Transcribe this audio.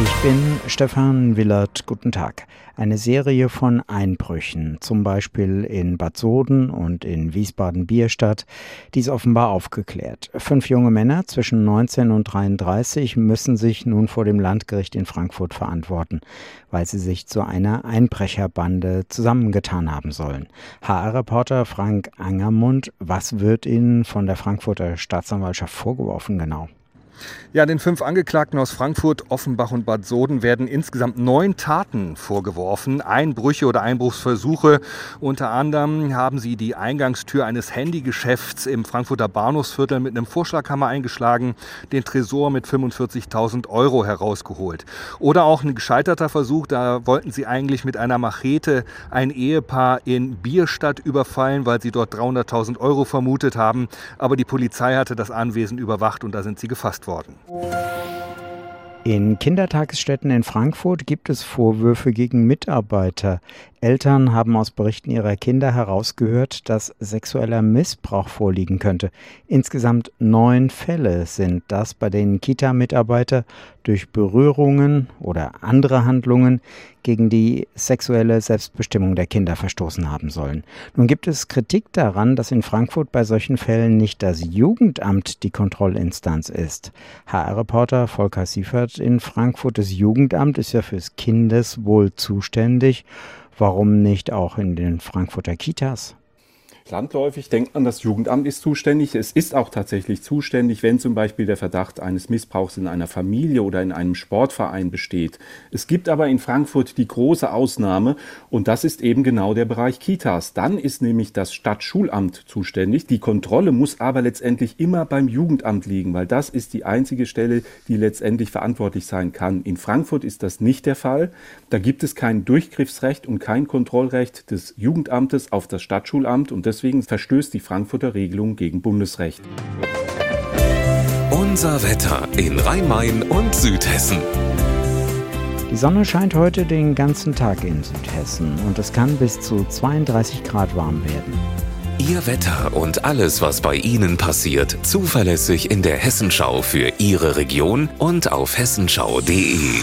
Ich bin Stefan Willert. Guten Tag. Eine Serie von Einbrüchen, zum Beispiel in Bad Soden und in Wiesbaden-Bierstadt, die ist offenbar aufgeklärt. Fünf junge Männer zwischen 19 und 33 müssen sich nun vor dem Landgericht in Frankfurt verantworten, weil sie sich zu einer Einbrecherbande zusammengetan haben sollen. HR-Reporter Frank Angermund, was wird Ihnen von der Frankfurter Staatsanwaltschaft vorgeworfen genau? Ja, den fünf Angeklagten aus Frankfurt, Offenbach und Bad Soden werden insgesamt neun Taten vorgeworfen. Einbrüche oder Einbruchsversuche. Unter anderem haben sie die Eingangstür eines Handygeschäfts im Frankfurter Bahnhofsviertel mit einem Vorschlaghammer eingeschlagen, den Tresor mit 45.000 Euro herausgeholt. Oder auch ein gescheiterter Versuch, da wollten sie eigentlich mit einer Machete ein Ehepaar in Bierstadt überfallen, weil sie dort 300.000 Euro vermutet haben. Aber die Polizei hatte das Anwesen überwacht und da sind sie gefasst worden. In Kindertagesstätten in Frankfurt gibt es Vorwürfe gegen Mitarbeiter. Eltern haben aus Berichten ihrer Kinder herausgehört, dass sexueller Missbrauch vorliegen könnte. Insgesamt neun Fälle sind das, bei denen Kita-Mitarbeiter durch Berührungen oder andere Handlungen gegen die sexuelle Selbstbestimmung der Kinder verstoßen haben sollen. Nun gibt es Kritik daran, dass in Frankfurt bei solchen Fällen nicht das Jugendamt die Kontrollinstanz ist. HR-Reporter Volker Siefert in Frankfurt, das Jugendamt ist ja fürs Kindeswohl zuständig. Warum nicht auch in den Frankfurter Kitas? Landläufig denkt man, das Jugendamt ist zuständig. Es ist auch tatsächlich zuständig, wenn zum Beispiel der Verdacht eines Missbrauchs in einer Familie oder in einem Sportverein besteht. Es gibt aber in Frankfurt die große Ausnahme und das ist eben genau der Bereich Kitas. Dann ist nämlich das Stadtschulamt zuständig. Die Kontrolle muss aber letztendlich immer beim Jugendamt liegen, weil das ist die einzige Stelle, die letztendlich verantwortlich sein kann. In Frankfurt ist das nicht der Fall. Da gibt es kein Durchgriffsrecht und kein Kontrollrecht des Jugendamtes auf das Stadtschulamt und das Deswegen verstößt die Frankfurter Regelung gegen Bundesrecht. Unser Wetter in Rhein-Main und Südhessen. Die Sonne scheint heute den ganzen Tag in Südhessen und es kann bis zu 32 Grad warm werden. Ihr Wetter und alles, was bei Ihnen passiert, zuverlässig in der Hessenschau für Ihre Region und auf hessenschau.de.